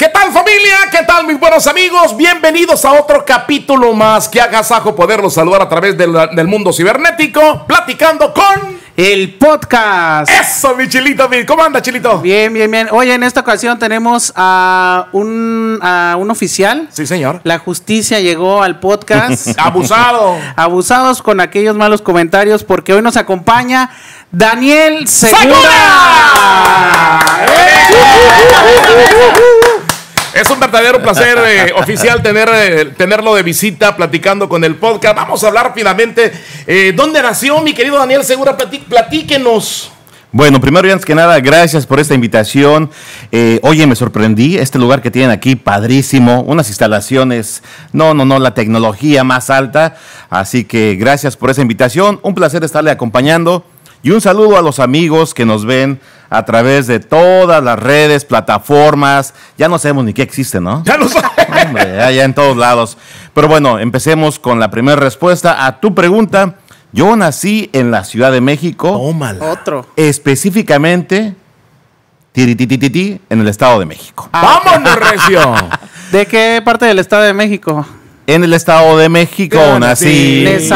¿Qué tal familia? ¿Qué tal mis buenos amigos? Bienvenidos a otro capítulo más. Que agasajo poderlos saludar a través del, del mundo cibernético, platicando con... El podcast. Eso, mi chilito. ¿Cómo anda, chilito? Bien, bien, bien. Oye, en esta ocasión tenemos a un, a un oficial. Sí, señor. La justicia llegó al podcast. Abusado. Abusados con aquellos malos comentarios porque hoy nos acompaña Daniel Segura. Es un verdadero placer eh, oficial tener, eh, tenerlo de visita platicando con el podcast. Vamos a hablar rápidamente. eh, ¿Dónde nació mi querido Daniel Segura? Platí- platíquenos. Bueno, primero y antes que nada, gracias por esta invitación. Eh, oye, me sorprendí, este lugar que tienen aquí, padrísimo, unas instalaciones, no, no, no, la tecnología más alta. Así que gracias por esa invitación, un placer estarle acompañando y un saludo a los amigos que nos ven a través de todas las redes, plataformas, ya no sabemos ni qué existe, ¿no? Ya lo sabes. Hombre, allá en todos lados. Pero bueno, empecemos con la primera respuesta a tu pregunta. Yo nací en la Ciudad de México Tómala. Otro. específicamente tirititititi, en el Estado de México. ¡Vámonos, Recio! ¿De qué parte del Estado de México? En el Estado de México nací. sí.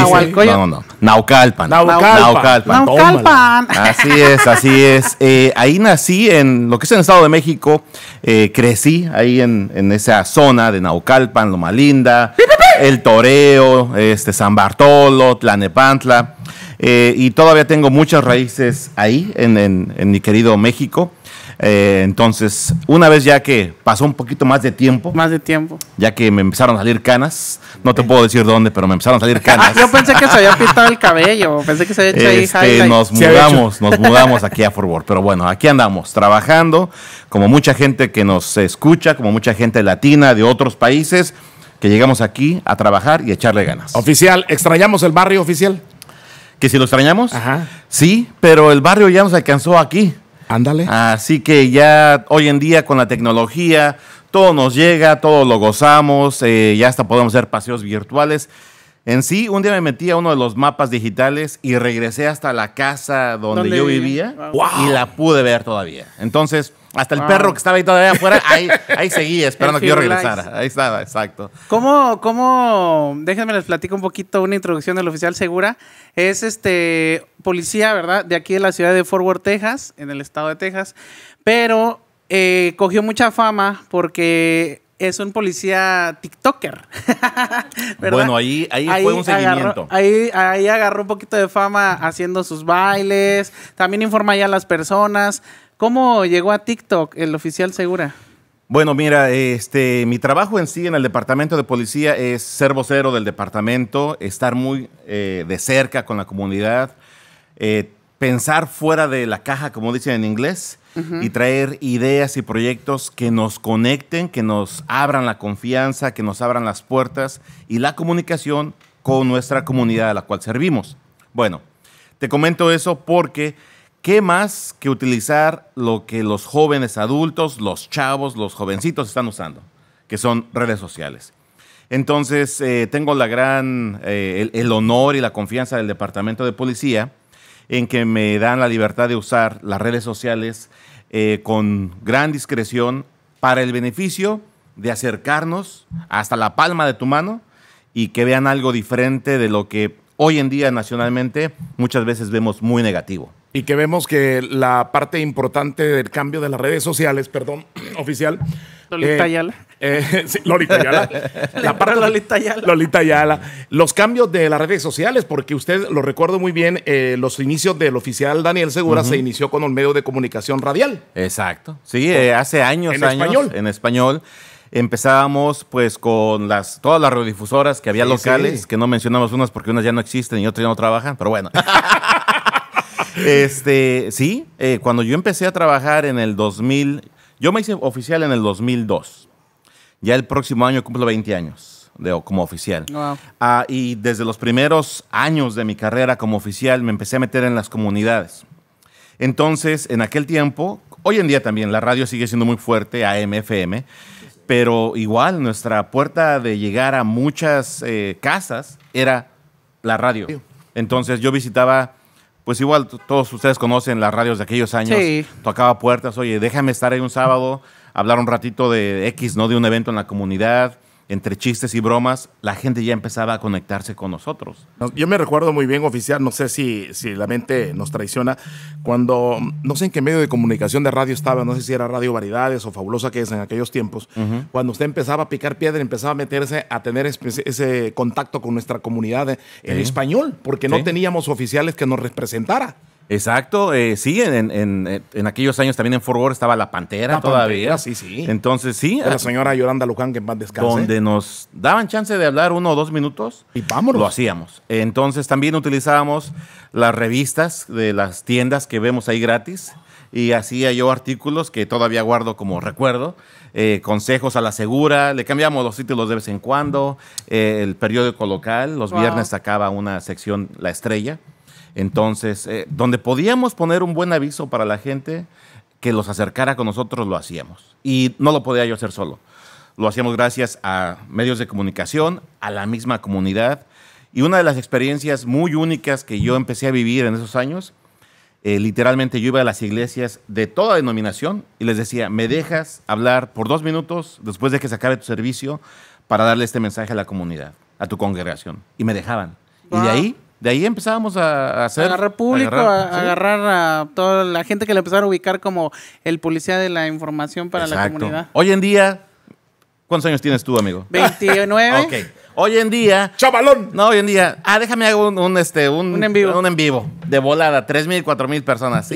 No, no, no. Naucalpan. Naucalpan. Naucalpan. Así es, así es. Eh, ahí nací en lo que es el Estado de México. eh, crecí ahí en, en esa zona de Naucalpan, Loma Linda, El Toreo, este, San Bartolo, Tlanepantla. eh, y todavía tengo muchas raíces ahí en, en- en mi querido México. Eh, entonces, una vez ya que pasó un poquito más de tiempo, Más de tiempo. ya que me empezaron a salir canas, no te puedo decir dónde, pero me empezaron a salir canas. Ah, yo pensé que se había pintado el cabello. Pensé que se había hecho ahí Este, highlight. nos mudamos, nos mudamos aquí a Fort Worth. Pero bueno, aquí andamos trabajando, como mucha gente que nos escucha, como mucha gente latina de otros países, que llegamos aquí a trabajar y a echarle ganas. Oficial, ¿extrañamos el barrio oficial? ¿Que si lo extrañamos? Ajá. Sí, pero el barrio ya nos alcanzó aquí. Ándale. Así que ya hoy en día con la tecnología, todo nos llega, todo lo gozamos, eh, ya hasta podemos hacer paseos virtuales. En sí, un día me metí a uno de los mapas digitales y regresé hasta la casa donde ¿Dónde yo vivía? vivía Wow. y la pude ver todavía. Entonces, hasta el Wow. perro que estaba ahí todavía afuera, ahí, ahí seguía esperando que yo regresara. Ahí estaba, exacto. ¿Cómo, cómo, déjenme les platico un poquito una introducción del oficial Segura? Es este policía, ¿verdad? De aquí de la ciudad de Fort Worth, Texas, en el estado de Texas, pero eh, cogió mucha fama porque es un policía TikToker. Bueno, ahí- ahí fue un seguimiento. agarró- ahí, ahí agarró un poquito de fama haciendo sus bailes, también informa ya a las personas. ¿Cómo llegó a TikTok el oficial Segura? Bueno, mira, este, mi trabajo en sí en el departamento de policía es ser vocero del departamento, estar muy eh, de cerca con la comunidad, eh, pensar fuera de la caja, como dicen en inglés, y traer ideas y proyectos que nos conecten, que nos abran la confianza, que nos abran las puertas y la comunicación con nuestra comunidad a la cual servimos. Bueno, te comento eso porque ¿qué más que utilizar lo que los jóvenes adultos, los chavos, los jovencitos están usando? Que son redes sociales. Entonces, eh, tengo la gran, eh, el, el honor y la confianza del Departamento de Policía en que me dan la libertad de usar las redes sociales eh, con gran discreción para el beneficio de acercarnos hasta la palma de tu mano y que vean algo diferente de lo que hoy en día nacionalmente muchas veces vemos muy negativo. Y que vemos que la parte importante del cambio de las redes sociales, perdón, oficial. Lolita Ayala. eh, sí, Lolita Ayala. La parte Lolita Ayala. Lolita Ayala. Los cambios de las redes sociales, porque usted lo recuerdo muy bien, eh, los inicios del oficial Daniel Segura se inició con un medio de comunicación radial. Exacto. Sí, eh, hace años, ¿En años, español? en español. Empezábamos pues con las todas las radiodifusoras que había Sí, locales, sí. que no mencionamos unas porque unas ya no existen y otras ya no trabajan, pero bueno. este, sí, eh, cuando yo empecé a trabajar en el 2000, yo me hice oficial en el 2002. Ya el próximo año cumplo 20 años de, como oficial. Wow. Ah, y desde los primeros años de mi carrera como oficial me empecé a meter en las comunidades. Entonces, en aquel tiempo, hoy en día también la radio sigue siendo muy fuerte, AM, FM, pero igual nuestra puerta de llegar a muchas eh, casas era la radio. Entonces yo visitaba, pues igual todos ustedes conocen las radios de aquellos años, Sí. tocaba puertas, oye, déjame estar ahí un sábado hablar un ratito de X, ¿no? De un evento en la comunidad, entre chistes y bromas, la gente ya empezaba a conectarse con nosotros. Yo me recuerdo muy bien, oficial, no sé si, si la mente nos traiciona, cuando, no sé en qué medio de comunicación de radio estaba, no sé si era Radio Variedades o Fabulosa que es en aquellos tiempos, cuando usted empezaba a picar piedra, empezaba a meterse, a tener ese contacto con nuestra comunidad en español, porque no teníamos oficiales que nos representara. Exacto, eh, sí, en, en, en, aquellos años también en Fort Worth estaba la Pantera todavía. sí, sí. Entonces, sí. De la señora Yolanda Luján, que en paz descanse. Donde nos daban chance de hablar uno o dos minutos. Y vámonos. Lo hacíamos. Entonces, también utilizábamos las revistas de las tiendas que vemos ahí gratis. Y hacía yo artículos que todavía guardo como recuerdo. Eh, consejos a la segura, le cambiamos los títulos de vez en cuando. Eh, el periódico local, los viernes sacaba una sección La Estrella entonces, eh, donde podíamos poner un buen aviso para la gente que los acercara con nosotros, lo hacíamos. Y no lo podía yo hacer solo. Lo hacíamos gracias a medios de comunicación, a la misma comunidad. Y una de las experiencias muy únicas que yo empecé a vivir en esos años, eh, literalmente yo iba a las iglesias de toda denominación y les decía, ¿me dejas hablar por dos minutos después de que se acabe tu servicio para darle este mensaje a la comunidad, a tu congregación? Y me dejaban. Y de ahí de ahí empezábamos a, hacer. Agarrar público, a, agarrar a toda la gente que le empezaron a ubicar como el policía de la información para la comunidad. Hoy en día, ¿cuántos años tienes tú, amigo? 29. ok. Hoy en día. ¡Chavalón! No, hoy en día. Ah, déjame hago un, este, un, en vivo. Un en vivo. De volada. 3.000, 4.000 personas.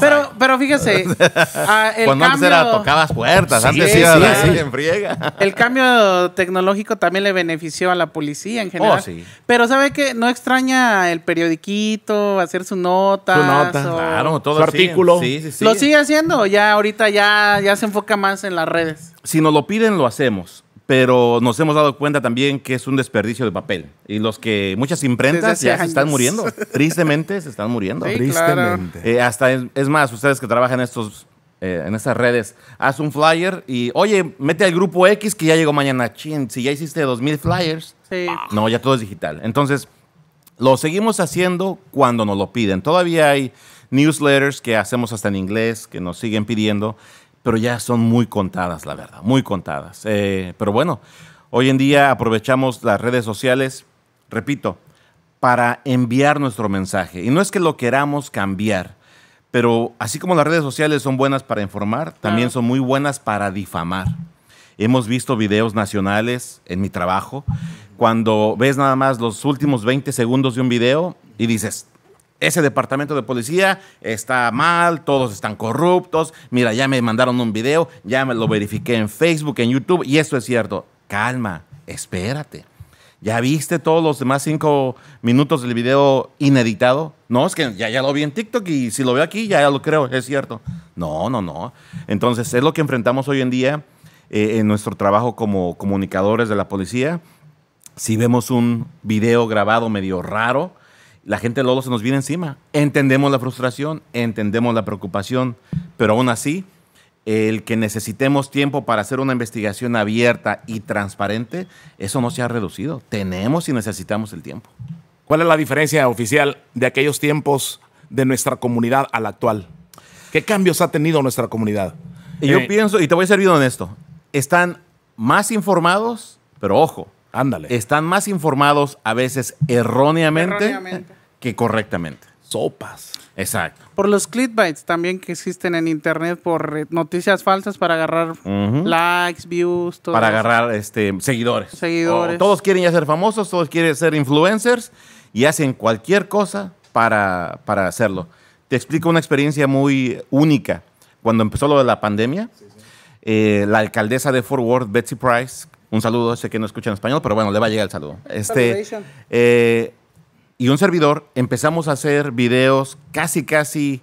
Pero, pero fíjese. Ah, Cuando antes era tocabas puertas. antes sí, sí, en friega. El cambio tecnológico también le benefició a la policía en general. Oh, sí. Pero ¿sabe qué? No extraña el periodiquito, hacer su nota. Su nota. Claro, todo su artículo. Sí, sí, sí. ¿Lo sigue haciendo? Ya ahorita ya, ya se enfoca más en las redes. Si nos lo piden, lo hacemos pero nos hemos dado cuenta también que es un desperdicio de papel. Y los que muchas imprentas ya se están muriendo. Tristemente se están muriendo. Tristemente. Eh, hasta es, más, ustedes que trabajan en estos eh, en estas redes, haz un flyer y, oye, mete al grupo X que ya llegó mañana. Chin, si ya hiciste 2000 flyers. No, ya todo es digital. Entonces, lo seguimos haciendo cuando nos lo piden. Todavía hay newsletters que hacemos hasta en inglés, que nos siguen pidiendo pero ya son muy contadas, la verdad, muy contadas. Eh, pero bueno, hoy en día aprovechamos las redes sociales, repito, para enviar nuestro mensaje. Y no es que lo queramos cambiar, pero así como las redes sociales son buenas para informar, también son muy buenas para difamar. Hemos visto videos nacionales en mi trabajo, cuando ves nada más los últimos 20 segundos de un video y dices, ese departamento de policía está mal, todos están corruptos, mira, ya me mandaron un video, ya me lo verifiqué en Facebook, en YouTube, y esto es cierto. Calma, espérate. ¿Ya viste todos los demás cinco minutos del video ineditado? No, es que ya, ya lo vi en TikTok y si lo veo aquí ya, lo creo, es cierto. No, no, no. Entonces es lo que enfrentamos hoy en día eh, en nuestro trabajo como comunicadores de la policía. Si vemos un video grabado medio raro, la gente luego se nos viene encima. Entendemos la frustración, entendemos la preocupación, pero aún así, el que necesitemos tiempo para hacer una investigación abierta y transparente, eso no se ha reducido. Tenemos y necesitamos el tiempo. ¿Cuál es la diferencia oficial de aquellos tiempos de nuestra comunidad a la actual? ¿Qué cambios ha tenido nuestra comunidad? Y yo eh, pienso, y te voy a ser bien honesto, están más informados, pero ojo, Ándale. Están más informados a veces erróneamente que correctamente. Sopas. Exacto. Por los clickbaits también que existen en internet por noticias falsas para agarrar likes, views, todo Para agarrar este, seguidores. Seguidores. todos quieren ya ser famosos, todos quieren ser influencers y hacen cualquier cosa para, para hacerlo. Te explico una experiencia muy única. Cuando empezó lo de la pandemia, eh, la alcaldesa de Fort Worth, Betsy Price, un saludo, sé que no escucha en español, pero bueno, le va a llegar el saludo. Este, y un servidor empezamos a hacer videos casi, casi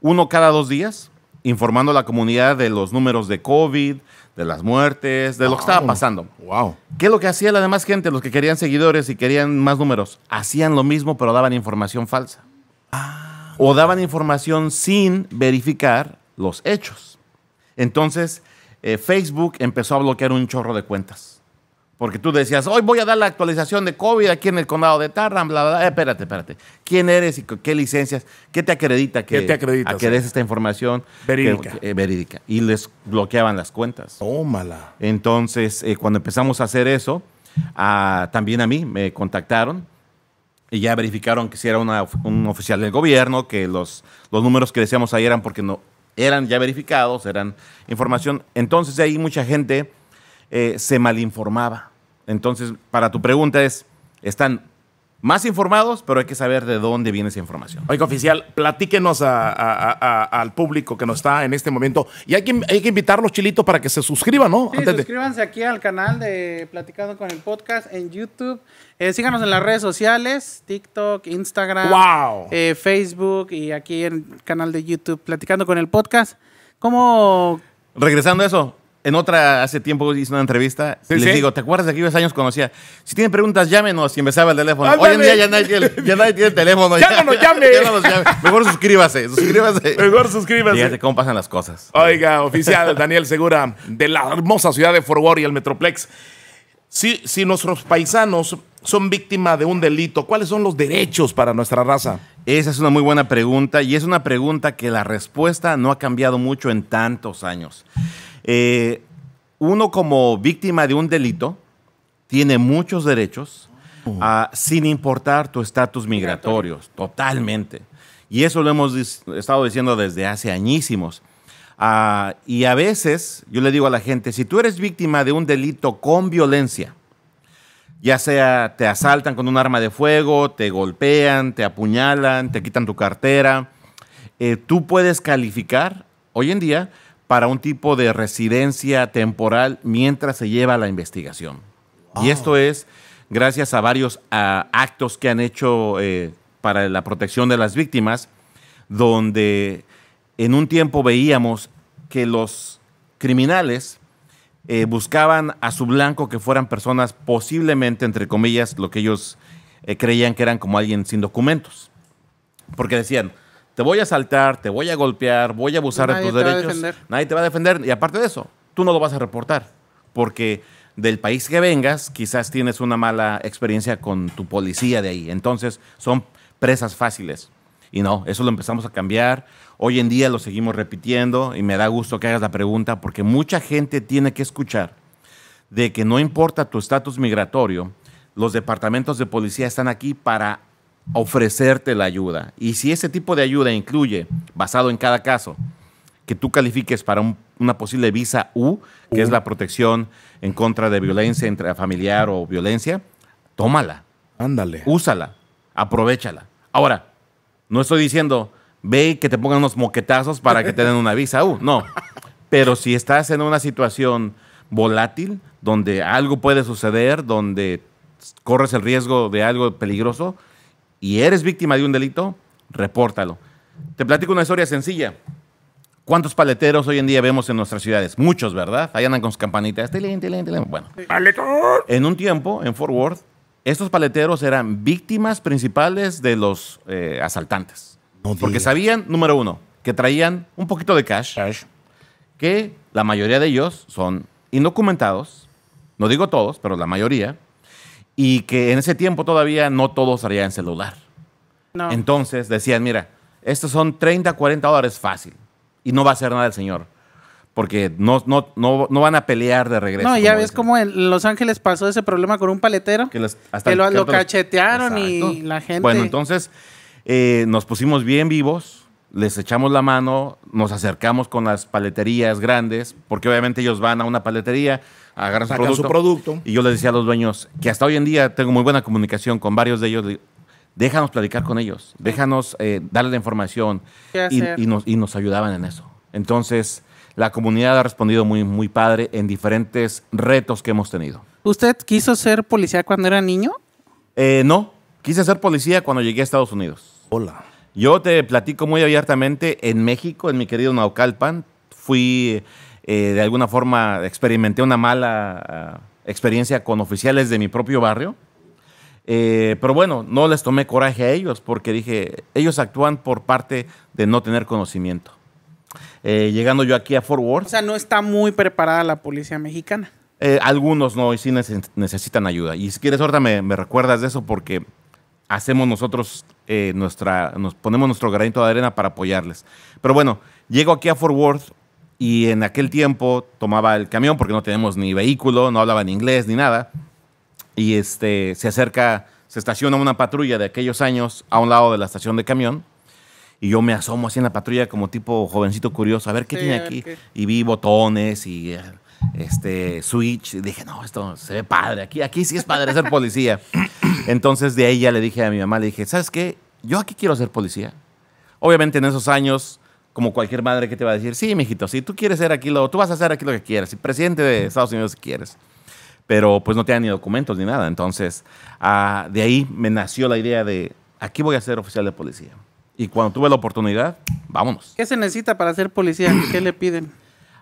uno cada dos días, informando a la comunidad de los números de COVID, de las muertes, de lo que estaba pasando. Wow. ¿Qué es lo que hacía la demás gente, los que querían seguidores y querían más números? Hacían lo mismo, pero daban información falsa. Ah. O daban información sin verificar los hechos. Entonces, eh, Facebook empezó a bloquear un chorro de cuentas Porque tú decías, hoy voy a dar la actualización de COVID aquí en el condado de Tarrant, bla, bla, bla. Eh, espérate, espérate. ¿Quién eres y qué licencias? ¿Qué te acredita que, ¿Qué te acredita, a que des esta información? Verídica. Que- eh, verídica. Y les bloqueaban las cuentas. Tómala. Entonces, eh, cuando empezamos a hacer eso, ah, también a mí me contactaron y ya verificaron que si era una- un oficial del gobierno, que los, los números que decíamos ahí eran porque no eran ya verificados, eran información. Entonces, de ahí mucha gente eh, se malinformaba. Entonces, para tu pregunta es, están más informados, pero hay que saber de dónde viene esa información. Oiga, oficial, platíquenos a- a- a- al público que nos está en este momento. Y hay que, hay que invitarlos, Chilito, para que se suscriban, ¿no? Sí, Antes de- suscríbanse aquí al canal de Platicando con el Podcast en YouTube. Eh, síganos en las redes sociales, TikTok, Instagram, ¡Wow! eh, Facebook y aquí en el canal de YouTube Platicando con el Podcast. ¿Cómo? Regresando a eso, en otra, hace tiempo hice una entrevista Sí, y les sí. digo, ¿te acuerdas de aquellos años conocía? Si tienen preguntas, llámenos y empezaba el teléfono. Ándale. Hoy en día ya nadie, tiene- ya nadie tiene teléfono. Ya no nos llame. ya no nos llame. Mejor suscríbase, suscríbase. Mejor suscríbanse. Fíjate cómo pasan las cosas. Oiga, oficial Daniel Segura, de la hermosa ciudad de Fort Worth y el Metroplex. Si, si nuestros paisanos son víctimas de un delito, ¿cuáles son los derechos para nuestra raza? Esa es una muy buena pregunta y es una pregunta que la respuesta no ha cambiado mucho en tantos años. Eh, uno como víctima de un delito tiene muchos derechos ah, sin importar tu estatus migratorio, totalmente. Y eso lo hemos estado diciendo desde hace añísimos. Ah, y a veces yo le digo a la gente, si tú eres víctima de un delito con violencia, ya sea te asaltan con un arma de fuego, te golpean, te apuñalan, te quitan tu cartera, eh, tú puedes calificar hoy en día para un tipo de residencia temporal mientras se lleva la investigación. Y esto es gracias a varios ah, actos que han hecho eh, para la protección de las víctimas, donde en un tiempo veíamos que los criminales eh, buscaban a su blanco que fueran personas posiblemente, entre comillas, lo que ellos eh, creían que eran como alguien sin documentos. Porque decían, te voy a asaltar, te voy a golpear, voy a abusar de tus te va a derechos. defender. Nadie te va a defender. Y aparte de eso, tú no lo vas a reportar. Porque del país que vengas, quizás tienes una mala experiencia con tu policía de ahí. Entonces, son presas fáciles. Y no, eso lo empezamos a cambiar. Hoy en día lo seguimos repitiendo y me da gusto que hagas la pregunta porque mucha gente tiene que escuchar de que no importa tu estatus migratorio, los departamentos de policía están aquí para ofrecerte la ayuda. Y si ese tipo de ayuda incluye, basado en cada caso, que tú califiques para un- una posible visa U, que es la protección en contra de violencia intrafamiliar o violencia, tómala, Ándale. úsala, aprovechala. Ahora, no estoy diciendo, ve y que te pongan unos moquetazos para que te den una visa U, no. Pero si estás en una situación volátil, donde algo puede suceder, donde corres el riesgo de algo peligroso y eres víctima de un delito, repórtalo. Te platico una historia sencilla. ¿Cuántos paleteros hoy en día vemos en nuestras ciudades? Muchos, ¿verdad? Ahí andan con sus campanitas. Tilín, tilín, tilín. Bueno, en un tiempo, en Fort Worth, estos paleteros eran víctimas principales de los eh, asaltantes. No Porque sabían, número uno, que traían un poquito de cash, que la mayoría de ellos son indocumentados, no digo todos, pero la mayoría, y que en ese tiempo todavía no todos traían celular. No. Entonces decían, mira, estos son 30, 40 dólares fácil, y no va a hacer nada el señor, porque no, no, no, no van a pelear de regreso. No, ya ves cómo en Los Ángeles pasó ese problema con un paletero. que, les- hasta Que lo- el- lo los- cachetearon y la gente- Bueno, entonces eh, nos pusimos bien vivos, les echamos la mano, nos acercamos con las paleterías grandes, porque obviamente ellos van a una paletería, agarran su producto, su producto. Y yo les decía a los dueños que hasta hoy en día tengo muy buena comunicación con varios de ellos. Déjanos platicar con ellos, déjanos eh, darle la información. ¿Qué Y, y nos, y nos ayudaban en eso. Entonces, la comunidad ha respondido muy, muy padre en diferentes retos que hemos tenido. ¿Usted quiso ser policía cuando era niño? Eh, no, quise ser policía cuando llegué a Estados Unidos. Hola. Yo te platico muy abiertamente, en México, en mi querido Naucalpan, fui, eh, de alguna forma, experimenté una mala ah, experiencia con oficiales de mi propio barrio. Eh, pero bueno, no les tomé coraje a ellos porque dije, ellos actúan por parte de no tener conocimiento. Eh, llegando yo aquí a Fort Worth, O sea, no está muy preparada la policía mexicana. Eh, algunos no, y sí neces- necesitan ayuda. Y si quieres, ahorita me, me recuerdas de eso porque hacemos nosotros eh, nuestra, nos ponemos nuestro granito de arena para apoyarles. Pero bueno, llego aquí a Fort Worth y en aquel tiempo tomaba el camión porque no tenemos ni vehículo, no hablaba ni inglés ni nada. Y este, se acerca, se estaciona una patrulla de aquellos años a un lado de la estación de camión. Y yo me asomo así en la patrulla como tipo jovencito curioso, a ver qué Sí, tiene aquí. qué. Y vi botones y eh, este switch. Y dije, no, esto se ve padre. Aquí, aquí sí es padre ser policía. Entonces de ahí ya le dije a mi mamá, le dije, ¿sabes qué? Yo aquí quiero ser policía. Obviamente en esos años, como cualquier madre que te va a decir, sí, mijito, si tú quieres ser aquí, lo, tú vas a hacer aquí lo que quieras. Si presidente de Estados Unidos si quieres. Pero pues no tenía ni documentos ni nada. Entonces, ah, de ahí me nació la idea de, aquí voy a ser oficial de policía. Y cuando tuve la oportunidad, vámonos. ¿Qué se necesita para ser policía? ¿Qué le piden?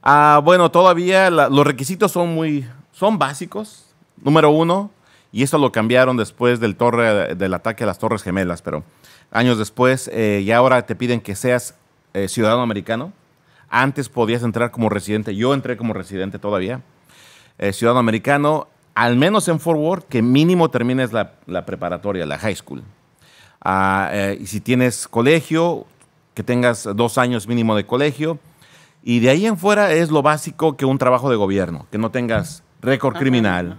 Ah, bueno, todavía la- los requisitos son muy, son básicos. Número uno, y esto lo cambiaron después del, torre, del ataque a las Torres Gemelas, pero años después, eh, y ahora te piden que seas eh, ciudadano americano. Antes podías entrar como residente, yo entré como residente todavía. Eh, ciudadano americano, al menos en Fort Worth, que mínimo termines la, la preparatoria, la high school. Ah, eh, y si tienes colegio, que tengas dos años mínimo de colegio. Y de ahí en fuera es lo básico que un trabajo de gobierno, que no tengas récord criminal,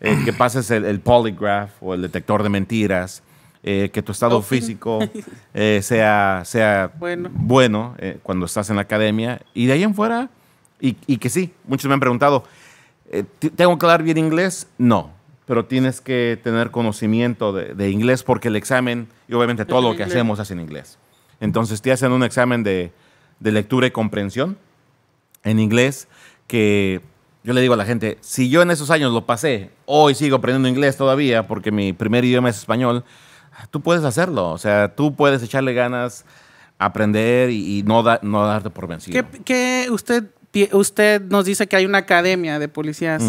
eh, que pases el, el polygraph o el detector de mentiras, eh, que tu estado Oh, físico eh, sea, sea Bueno. bueno eh, cuando estás en la academia. Y de ahí en fuera, y, y que sí, muchos me han preguntado, eh, ¿t- ¿tengo que hablar bien inglés? No, pero tienes que tener conocimiento de, de inglés porque el examen, y obviamente todo lo que inglés. hacemos es en inglés. Entonces te hacen un examen de, de lectura y comprensión en inglés que yo le digo a la gente, si yo en esos años lo pasé, hoy sigo aprendiendo inglés todavía porque mi primer idioma es español, tú puedes hacerlo. O sea, tú puedes echarle ganas, aprender y, y no, da- no darte por vencido. ¿Qué, qué usted, usted nos dice que hay una academia de policías?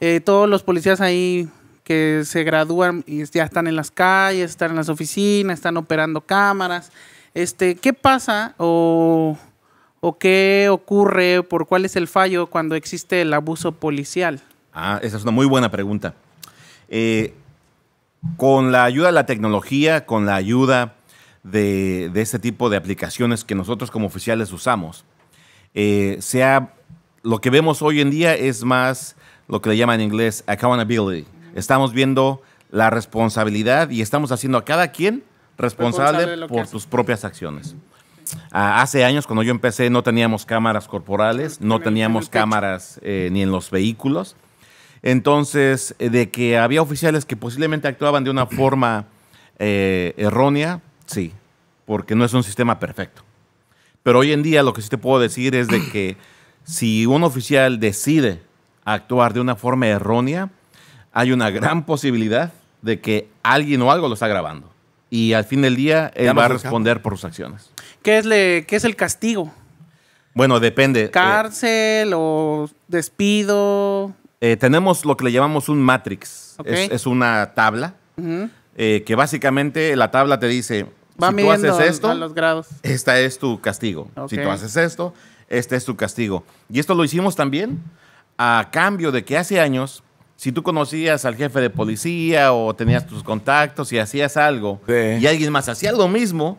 Eh, todos los policías ahí que se gradúan y ya están en las calles, están en las oficinas, están operando cámaras. Este, ¿Qué pasa o, o qué ocurre, por cuál es el fallo cuando existe el abuso policial? Ah, esa es una muy buena pregunta. Eh, con la ayuda de la tecnología, con la ayuda de, de este tipo de aplicaciones que nosotros como oficiales usamos, eh, sea, lo que vemos hoy en día es más lo que le llaman en inglés accountability. Estamos viendo la responsabilidad y estamos haciendo a cada quien responsable, por tus propias acciones. Ah, hace años, cuando yo empecé, no teníamos cámaras corporales, no teníamos cámaras eh, ni en los vehículos. Entonces, eh, de que había oficiales que posiblemente actuaban de una forma eh, errónea, sí, porque no es un sistema perfecto. Pero hoy en día lo que sí te puedo decir es de que si un oficial decide actuar de una forma errónea, hay una gran posibilidad de que alguien o algo lo está grabando. Y al fin del día, él va a responder por sus acciones. ¿Qué es, le, qué es el castigo? Bueno, depende. Eh, ¿Cárcel o despido? Eh, tenemos lo que le llamamos un matrix. Ok. Es, es una tabla Ujú. eh, que básicamente la tabla te dice, Va si tú haces esto, a los grados. esta es tu castigo. Si Ok. tú haces esto, este es tu castigo. Y esto lo hicimos también a cambio de que hace años, si tú conocías al jefe de policía o tenías tus contactos y hacías algo Sí. y alguien más hacía lo mismo,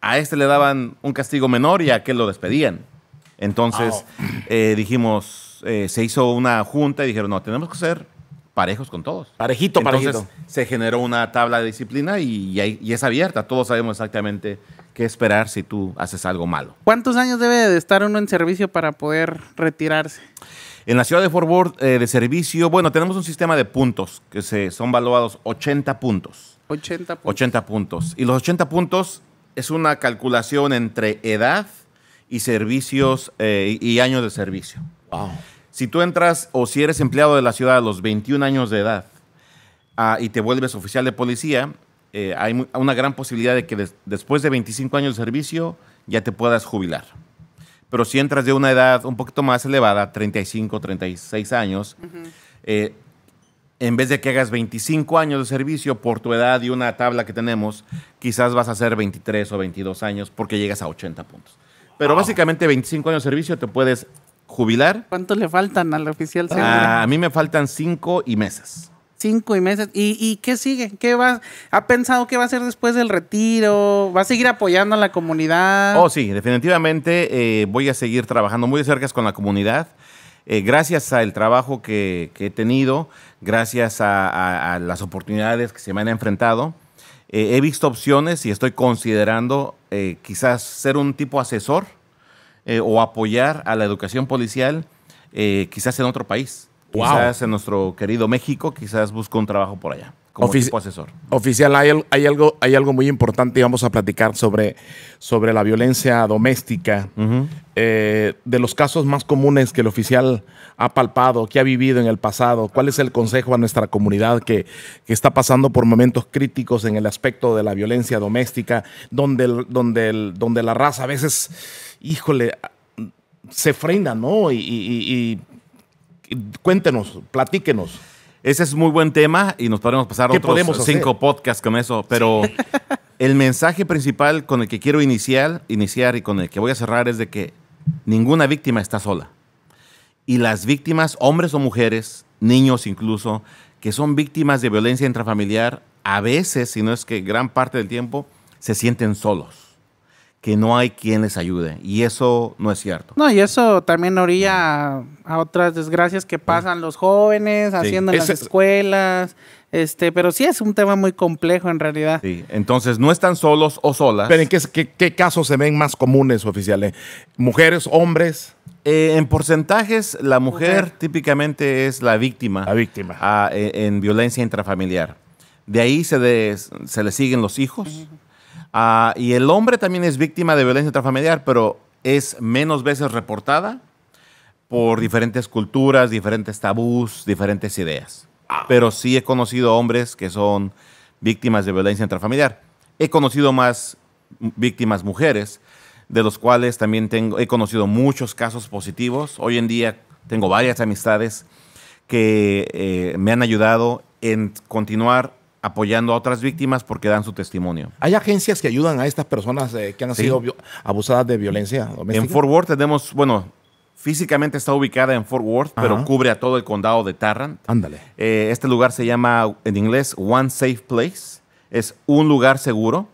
a este le daban un castigo menor y a aquel lo despedían. Entonces eh, dijimos, eh, se hizo una junta y dijeron, no, tenemos que ser parejos con todos. Parejito, Entonces parejito. se generó una tabla de disciplina y, y hay- y es abierta. Todos sabemos exactamente qué esperar si tú haces algo malo. ¿Cuántos años debe de estar uno en servicio para poder retirarse? En la ciudad de Fort Worth eh, de servicio, bueno, tenemos un sistema de puntos que se, son valuados 80 puntos. 80 puntos. 80 puntos. Y los 80 puntos es una calculación entre edad y servicios eh, y y años de servicio. Wow. Si tú entras o si eres empleado de la ciudad a los 21 años de edad ah, y te vuelves oficial de policía, eh, hay una gran posibilidad de que des- después de 25 años de servicio ya te puedas jubilar. Pero si entras de una edad un poquito más elevada, 35, 36 años, eh, en vez de que hagas 25 años de servicio por tu edad y una tabla que tenemos, quizás vas a hacer 23 o 22 años porque llegas a 80 puntos. Pero básicamente 25 años de servicio te puedes jubilar. ¿Cuánto le faltan al oficial Segura? A mí me faltan cinco y meses. Cinco y meses. ¿Y, y qué sigue? ¿Qué va? ¿Ha pensado qué va a hacer después del retiro? ¿Va a seguir apoyando a la comunidad? Oh, sí, definitivamente eh, voy a seguir trabajando muy de cerca con la comunidad. Eh, gracias al trabajo que, que he tenido, gracias a, a- a las oportunidades que se me han enfrentado, eh, he visto opciones y estoy considerando quizás ser un tipo asesor eh, o apoyar a la educación policial, eh, quizás en otro país. Wow. Quizás en nuestro querido México, quizás busco un trabajo por allá, como Ofici- tipo asesor. Oficial, hay, hay algo, hay algo muy importante y vamos a platicar sobre, sobre la violencia doméstica. Eh, de los casos más comunes que el oficial ha palpado, que ha vivido en el pasado, ¿cuál es el consejo a nuestra comunidad que, que está pasando por momentos críticos en el aspecto de la violencia doméstica, donde, el- donde, el- donde la raza a veces, híjole, se frena, ¿no? Y, y- y- y cuéntenos, platíquenos. Ese es muy buen tema y nos podremos pasar ¿Qué otros podemos cinco podcasts con eso, pero el mensaje principal con el que quiero iniciar, iniciar y con el que voy a cerrar es de que ninguna víctima está sola. Y las víctimas, hombres o mujeres, niños incluso, que son víctimas de violencia intrafamiliar, a veces, si no es que gran parte del tiempo, se sienten solos, que no hay quien les ayude. Y eso no es cierto. No, y eso también orilla a, a otras desgracias que pasan los jóvenes haciendo en las escuelas. Este, pero sí es un tema muy complejo en realidad. Sí, Entonces, no están solos o solas. Pero ¿en qué, qué- qué casos se ven más comunes, oficiales? ¿Mujeres, hombres? Eh, en porcentajes, la mujer, Mujer. típicamente es la víctima. La víctima. ah, en, en violencia intrafamiliar. De ahí se, de- se le siguen los hijos. Ah, y el hombre también es víctima de violencia intrafamiliar, pero es menos veces reportada por diferentes culturas, diferentes tabús, diferentes ideas. Pero sí he conocido hombres que son víctimas de violencia intrafamiliar. He conocido más víctimas mujeres, de los cuales también tengo, he conocido muchos casos positivos. Hoy en día tengo varias amistades que eh, me han ayudado en continuar apoyando a otras víctimas porque dan su testimonio. ¿Hay agencias que ayudan a estas personas eh, que han Sí. sido abusadas de violencia doméstica? En Fort Worth tenemos, bueno, físicamente está ubicada en Fort Worth, pero Ajá. cubre a todo el condado de Tarrant. Ándale. Eh, este lugar se llama en inglés One Safe Place. Es un lugar seguro.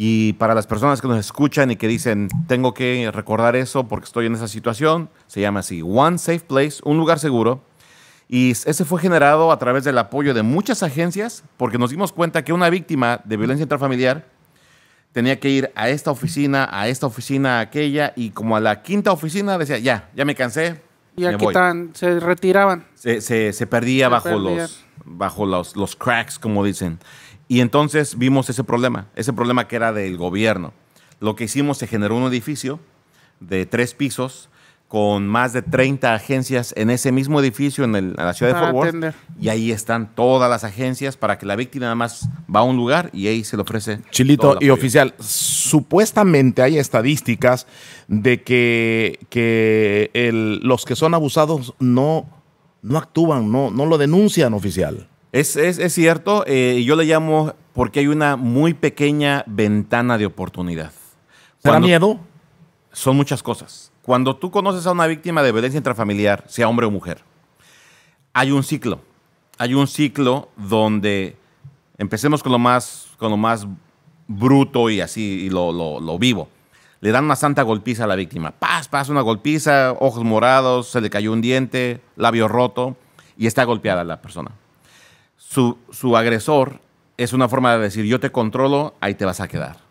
Y para las personas que nos escuchan y que dicen, tengo que recordar eso porque estoy en esa situación, se llama así, One Safe Place, un lugar seguro. Y ese fue generado a través del apoyo de muchas agencias porque nos dimos cuenta que una víctima de violencia intrafamiliar tenía que ir a esta oficina, a esta oficina, a aquella, y como a la quinta oficina decía, ya, ya me cansé, Y me aquí voy estaban, se retiraban. se, se- se perdía Se bajo, perdía. Los, bajo los, los cracks, como dicen. Y entonces vimos ese problema, ese problema que era del gobierno. Lo que hicimos, se generó un edificio de tres pisos con más de 30 agencias en ese mismo edificio en, el- en la ciudad de Para Fort Worth. atender. Y ahí están todas las agencias para que la víctima nada más va a un lugar y ahí se le ofrece. Chilito y oficial, supuestamente hay estadísticas de que, que el- los que son abusados no, no actúan, no, no lo denuncian, oficial. Es, es- es cierto, eh, yo le llamo porque hay una muy pequeña ventana de oportunidad. ¿Será Cuando- miedo? son muchas cosas. Cuando tú conoces a una víctima de violencia intrafamiliar, sea hombre o mujer, hay un ciclo. Hay un ciclo donde empecemos con lo más, con lo más bruto y así, y lo, vivo. Le dan una santa golpiza a la víctima. Paz, paz, una golpiza, ojos morados, se le cayó un diente, labio roto y está golpeada la persona. Su agresor es una forma de decir, yo te controlo, ahí te vas a quedar.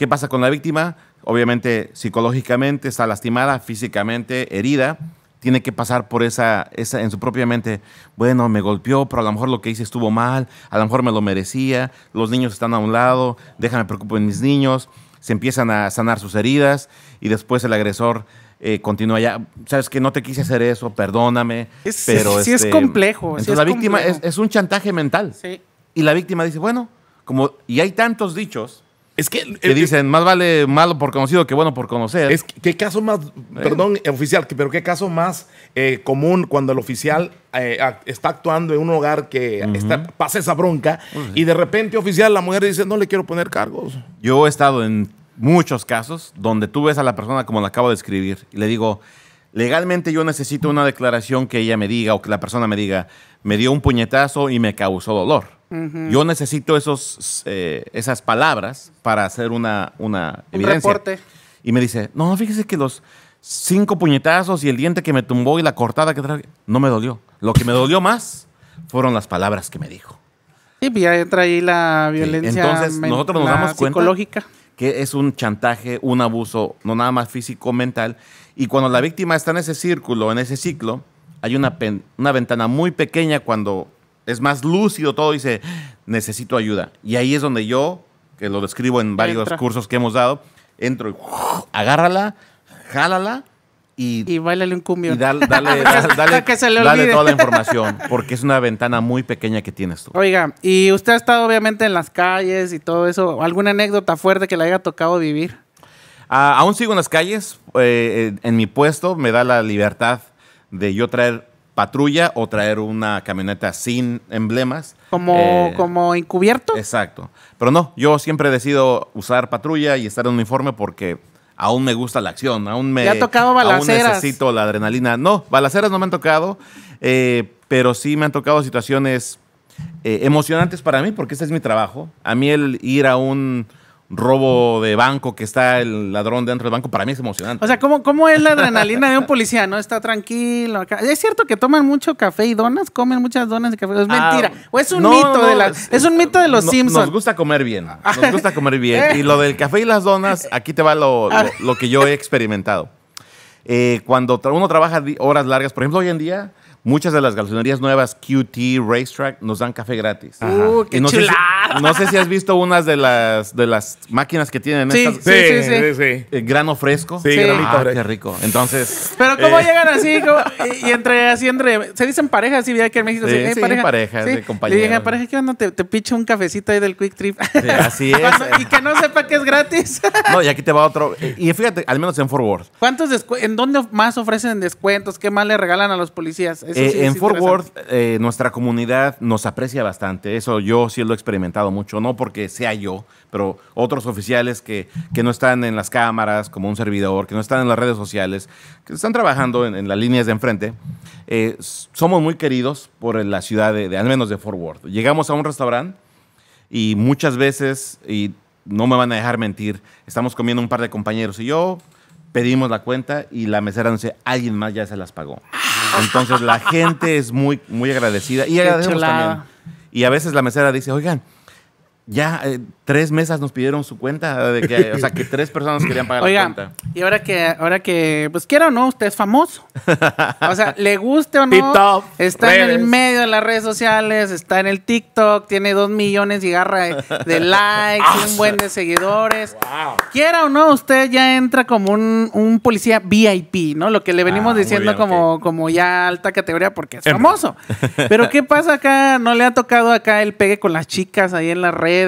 ¿Qué pasa con la víctima? Obviamente, psicológicamente está lastimada, físicamente herida. Tiene que pasar por esa, esa, en su propia mente, bueno, me golpeó, pero a lo mejor lo que hice estuvo mal, a lo mejor me lo merecía, los niños están a un lado, déjame preocupo en mis niños, se empiezan a sanar sus heridas y después el agresor eh, continúa ya, sabes que no te quise hacer eso, perdóname, Es- pero... sí es este, complejo, sí Entonces es la víctima complejo. es, es un chantaje mental. Sí. Y la víctima dice, bueno, como, y hay tantos dichos Es que, que eh, dicen, más vale malo por conocido que bueno por conocer. Es que- qué caso más, perdón, eh, oficial, pero qué caso más eh, común cuando el oficial eh, está actuando en un hogar que está- pasa esa bronca y de repente, oficial, la mujer dice, no le quiero poner cargos. Yo he estado en muchos casos donde tú ves a la persona como la acabo de escribir y le digo, legalmente yo necesito una declaración que ella me diga o que la persona me diga, me dio un puñetazo y me causó dolor. Yo necesito esos, eh, esas palabras para hacer una, una Un evidencia. reporte. Y me dice, no, fíjese que los cinco puñetazos y el diente que me tumbó y la cortada que trae, no me dolió. Lo que me dolió más fueron las palabras que me dijo. Sí, pues ya entra ahí la violencia Entonces, nosotros nos damos cuenta psicológica. que es un chantaje, un abuso, no nada más físico, mental. Y cuando la víctima está en ese círculo, en ese ciclo, hay una, una ventana muy pequeña cuando es más lúcido todo, dice, necesito ayuda. Y ahí es donde yo, que lo describo en varios Entra. cursos que hemos dado, entro y agárrala, jálala y, Y bailale un cumbio. y dale, dale, dale, dale- Que se le dale olvide. toda la información, porque es una ventana muy pequeña que tienes tú. Oiga, y usted ha estado obviamente en las calles y todo eso. ¿Alguna anécdota fuerte que le haya tocado vivir? Ah, aún sigo en las calles. eh, en mi puesto me da la libertad de yo traer patrulla o traer una camioneta sin emblemas. ¿Como, Eh, como encubierto? Exacto. Pero no, yo siempre decido usar patrulla y estar en uniforme porque aún me gusta la acción, aún me... ¿Te ha tocado aún balaceras? necesito la adrenalina. No, balaceras no me han tocado, eh, pero sí me han tocado situaciones eh, emocionantes para mí porque este es mi trabajo. A mí el ir a un robo de banco que está el ladrón dentro del banco, para mí es emocionante. O sea, ¿cómo, ¿cómo es la adrenalina de un policía? ¿No? Está tranquilo. acá. ¿Es cierto que toman mucho café y donas? ¿Comen muchas donas y café? ¿Es Ah, mentira? ¿O es un no, mito no, de la, es- es, un mito de los no- Simpsons? Nos gusta comer bien. Nos gusta comer bien. Y lo del café y las donas, aquí te va lo, lo- lo que yo he experimentado. Eh, cuando uno trabaja horas largas, por ejemplo, hoy en día, muchas de las gasolinerías nuevas, QT, Racetrack, nos dan café gratis. Uh, qué Y no sé, si, chulada. no sé si has visto unas de las, de las máquinas que tienen Sí, estas. sí, sí, sí. sí. eh, grano fresco. Sí, Sí. granito Ah, fresco. qué rico. Entonces, Pero ¿cómo Eh. llegan así? ¿Cómo? Y, y entre, así entre, se dicen parejas, sí, vi aquí en México. Sí, "Eh, sí, parejas, de compañeros. Le dije, pareja, ¿qué onda? Te, te picho un cafecito ahí del Quick Trip. Sí, así es. y que no sepa que es gratis. no, y aquí te va otro. Eh, Y fíjate, al menos en Fort Worth. ¿Cuántos ¿En dónde más ofrecen descuentos? ¿Qué más le regalan a los policías? Eso Eh, sí en Fort. Worth, eh, nuestra comunidad nos aprecia bastante. Eso yo sí lo he experimentado mucho. No porque sea yo, pero otros oficiales que, que no están en las cámaras, como un servidor, que no están en las redes sociales, que están trabajando en, en las líneas de enfrente, eh, somos muy queridos por la ciudad, de, de- al menos de Fort Worth. Llegamos a un restaurante y muchas veces, y no me van a dejar mentir, estamos comiendo un par de compañeros y yo pedimos la cuenta y la mesera nos dice, alguien más ya se las pagó. Entonces la gente es muy, muy agradecida y agradecemos también. Y a veces la mesera dice, oigan, ya eh, tres mesas nos pidieron su cuenta, de que, o sea, que tres personas querían pagar la Oiga, cuenta. y ahora que, ahora que, pues quiera o no, usted es famoso. O sea, le guste o no, TikTok, está en el medio de las redes sociales, está en el TikTok, tiene dos millones y garra de, de likes, un buen de seguidores. Quiera o no, usted ya entra como un, un policía VIP, ¿no? Lo que le venimos Ah, diciendo bien, como, como ya alta categoría porque es famoso. Pero ¿qué pasa acá? ¿No le ha tocado acá el pegue con las chicas ahí en las redes?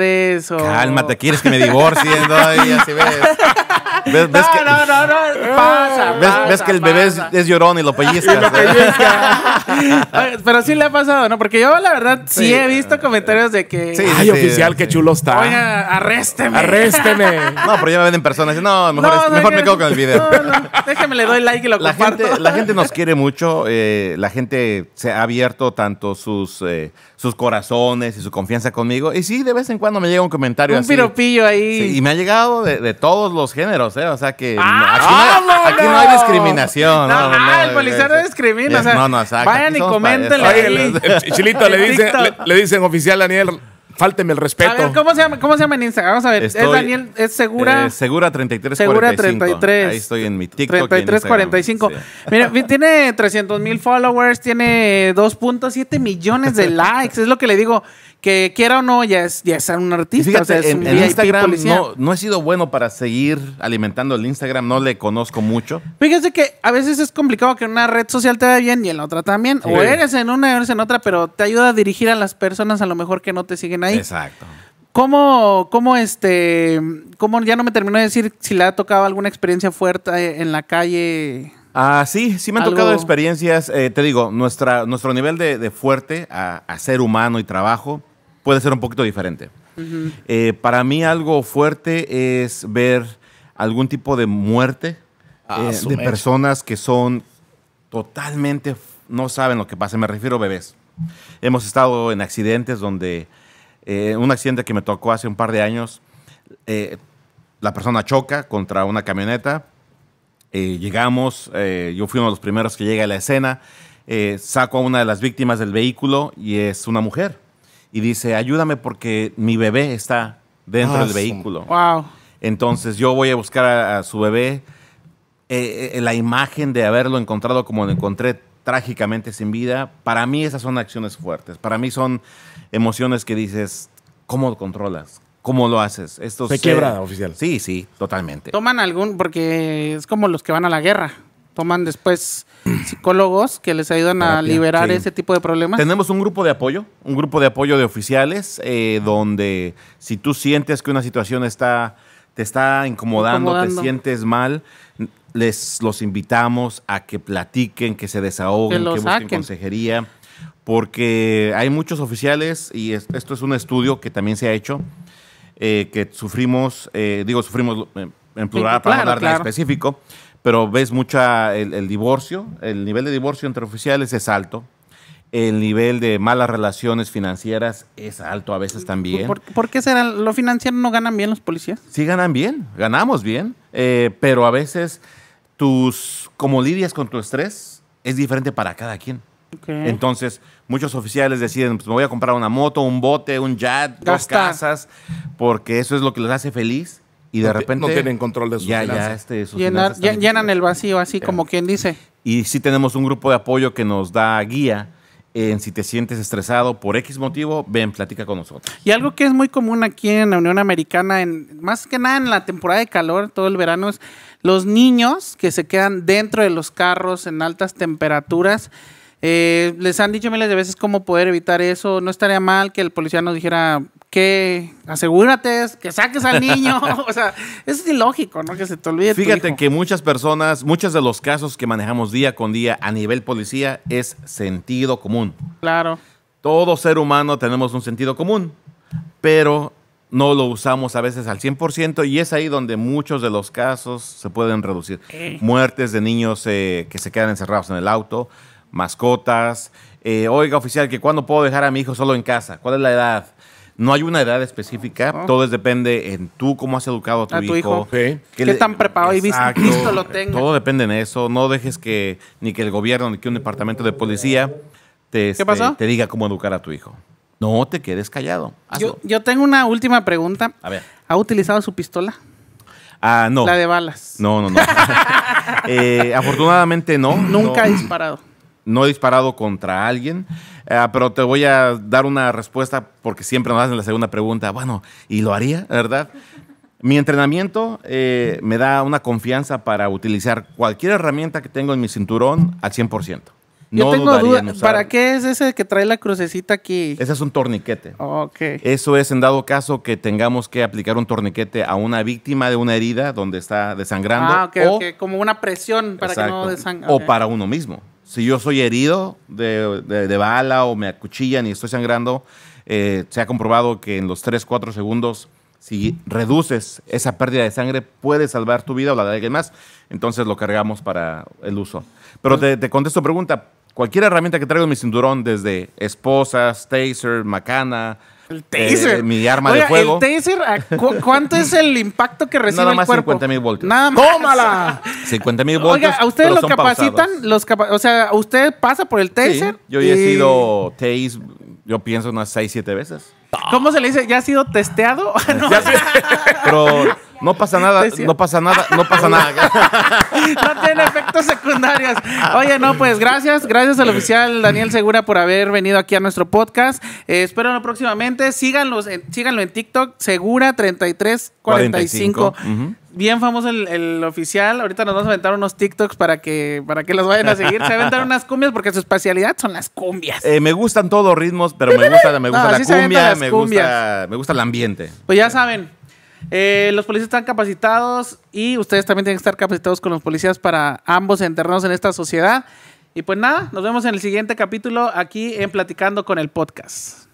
O... Cálmate, ¿quieres que me divorcien? ¿no? Y así ves. ¿Ves, ves no, que, no, no, no, pasa, ves- pasa, ves que el bebé es, llorón y lo pellizcas. Oye, Pero sí le ha pasado, ¿no? Porque yo, la verdad, sí, Sí. he visto comentarios de que. Sí, Ay, sí, oficial, qué chulo está. Oiga, arrésteme. Arrésteme. No, pero ya me ven en persona y dicen, no, mejor, No, es- mejor me quedo con el video. No, no, déjeme, le doy like y lo La comparto. gente, la gente nos quiere mucho, eh, la gente se ha abierto tanto sus, eh, sus corazones y su confianza conmigo. Y sí, de vez en cuando me llega un comentario Un así. piropillo ahí. Sí, y me ha llegado de, de todos los géneros, ¿eh? O sea que no- ¡Ah, aquí, no hay, aquí no hay discriminación. No, No, ah, no, el policía no discrimina. eh, o sea, no, no, exacto, vayan aquí y coméntenle Chilito le, En dice, TikTok. le, le dicen, oficial Daniel, fálteme el respeto. A ver, ¿cómo se, llama, ¿cómo se llama en Instagram? Vamos a ver. ¿Es Estoy- Daniel? ¿Es segura? Eh, segura 33 Segura 45. 33. Ahí estoy en mi TikTok. y en 33, Instagram. 45. Sí. Mira, tiene 300 mil followers, tiene 2.7 millones de likes. Es lo que le digo, que quiera o no, ya es, ya es un Y artista. fíjate, o sea, es en, un en VIP Instagram no, no he sido bueno para seguir alimentando el Instagram, no le conozco mucho. Fíjese que a veces es complicado que una red social te vaya bien y en la otra también. Sí. O eres en una, eres en otra, pero te ayuda a dirigir a las personas a lo mejor que no te siguen ahí. Exacto. ¿Cómo, cómo este, cómo ya no me terminó de decir si le ha tocado alguna experiencia fuerte en la calle? Ah, sí, sí me han Algo- tocado experiencias. eh, te digo, nuestra, nuestro nivel de, de fuerte a, a ser humano y trabajo puede ser un poquito diferente. Eh, para mí algo fuerte es ver algún tipo de muerte Ah, eh, de mecha. personas que son totalmente no saben lo que pasa. Me refiero a bebés. Hemos estado en accidentes donde, eh, un accidente que me tocó hace un par de años, eh, la persona choca contra una camioneta. eh, llegamos, eh, yo fui uno de los primeros que llega a la escena. eh, saco a una de las víctimas del vehículo y es una mujer. Y dice, ayúdame porque mi bebé está dentro Ah, del vehículo. Wow. Entonces yo voy a buscar a, a su bebé. Eh, eh, la imagen de haberlo encontrado como lo encontré trágicamente sin vida, para mí esas son acciones fuertes. Para mí son emociones que dices, ¿cómo lo controlas? ¿Cómo lo haces? Esto Se quiebra, oficial. Sí, sí, totalmente. Toman algún, porque es como los que van a la guerra. Toman después psicólogos que les ayudan a liberar sí. ese tipo de problemas. Tenemos un grupo de apoyo, un grupo de apoyo de oficiales, eh, donde si tú sientes que una situación está, te está incomodando, Incomodando. te sientes mal, les los invitamos a que platiquen, que se desahoguen, Que busquen saquen. consejería, porque hay muchos oficiales, y es- esto es un estudio que también se ha hecho, eh, que sufrimos, eh, digo, sufrimos en plural Sí, para claro, hablar claro. específico, pero ves mucha el, el divorcio, el nivel de divorcio entre oficiales es alto, el nivel de malas relaciones financieras es alto a veces también. ¿Por, por qué será? ¿Lo financiero no ganan bien los policías? Sí ganan bien, ganamos bien, eh, pero a veces tus, como lidias con tu estrés, es diferente para cada quien. Entonces, muchos oficiales deciden, pues me voy a comprar una moto, un bote, un jet, dos casas, porque eso es lo que les hace feliz y de No repente... no tienen control de sus ya, finanzas. Ya, este, sus Llenar- finanzas ya- están llenan el vacío, así como quien dice. Y sí tenemos un grupo de apoyo que nos da guía en si te sientes estresado por X motivo, ven, platica con nosotros. Y algo que es muy común aquí en la Unión Americana, en, más que nada en la temporada de calor, todo el verano, es los niños que se quedan dentro de los carros en altas temperaturas. Eh, les han dicho miles de veces cómo poder evitar eso. No estaría mal que el policía nos dijera que asegúrate, que saques al niño. o sea, es ilógico, ¿no? Que se te olvide. tu Fíjate hijo. que muchas personas, muchos de los casos que manejamos día con día a nivel policía es sentido común. Claro. Todo ser humano tenemos un sentido común, pero no lo usamos a veces al 100% y es ahí donde muchos de los casos se pueden reducir. Eh. Muertes de niños eh, que se quedan encerrados en el auto, mascotas. eh, Oiga, oficial, que cuándo puedo dejar a mi hijo solo en casa? ¿Cuál es la edad? No hay una edad específica, todo depende en tú cómo has educado a tu, A tu hijo. Sí. ¿Qué tan preparado y vis- Exacto. listo lo tenga? Todo depende en eso. No dejes que ni que el gobierno ni que un departamento de policía te, este, pasó? te diga cómo educar a tu hijo. No te quedes callado. Hazlo. Yo, yo tengo una última pregunta. A ver. ¿Ha utilizado su pistola? Ah, no. La de balas. No, no, no. Eh, afortunadamente no. Nunca no, ha disparado. No he disparado contra alguien, eh, pero te voy a dar una respuesta porque siempre nos hacen la segunda pregunta. Bueno, ¿y lo haría, verdad? Mi entrenamiento eh, me da una confianza para utilizar cualquier herramienta que tengo en mi cinturón al 100%. Yo No tengo duda. en usar- ¿Para qué es ese que trae la crucecita aquí? Ese es un torniquete. Ok. Eso es en dado caso que tengamos que aplicar un torniquete a una víctima de una herida donde está desangrando. Ah, ok, o, ok. Como una presión para que no desangre. O para uno mismo. Si yo soy herido de, de- de bala o me acuchillan y estoy sangrando, eh, se ha comprobado que en los 3, 4 segundos, si reduces esa pérdida de sangre, puedes salvar tu vida o la de alguien más. Entonces lo cargamos para el uso. Pero te, te contesto pregunta. Cualquier herramienta que traigo en mi cinturón, desde esposas, taser, macana, El taser. eh, mi arma Oiga, de fuego. El taser, ¿a cu- ¿cuánto es el impacto que recibe Nada el más cuerpo? 50,000 voltios. Nada más. ¡Tómala! 50 mil voltios. Oiga, ¿a usted pero lo capacitan? pausados. Los capa- o sea, ¿usted pasa por el Sí, taser? yo ya he y- sido tase, yo pienso unas 6, 7 veces. ¿Cómo se le dice? ¿Ya ha sido testeado? No, Pero no pasa nada, no pasa nada, no pasa nada. no tiene efectos secundarios. Oye, no, pues gracias. Gracias al oficial Daniel Segura por haber venido aquí a nuestro podcast. Eh, espérenlo próximamente. Síganlos en, síganlo en TikTok, Segura3345. 45, ujú. Bien famoso el, el oficial. Ahorita nos vamos a aventar unos TikToks para que, para que los vayan a seguir. Se va a aventar unas cumbias porque su especialidad son las cumbias. Eh, me gustan todos los ritmos, pero me gusta, me gusta No, la sí cumbia, me cumbias. gusta, me gusta el ambiente. Pues ya saben, eh, los policías están capacitados y ustedes también tienen que estar capacitados con los policías para ambos enterarnos en esta sociedad. Y pues nada, nos vemos en el siguiente capítulo aquí en Platicando con el Podcast.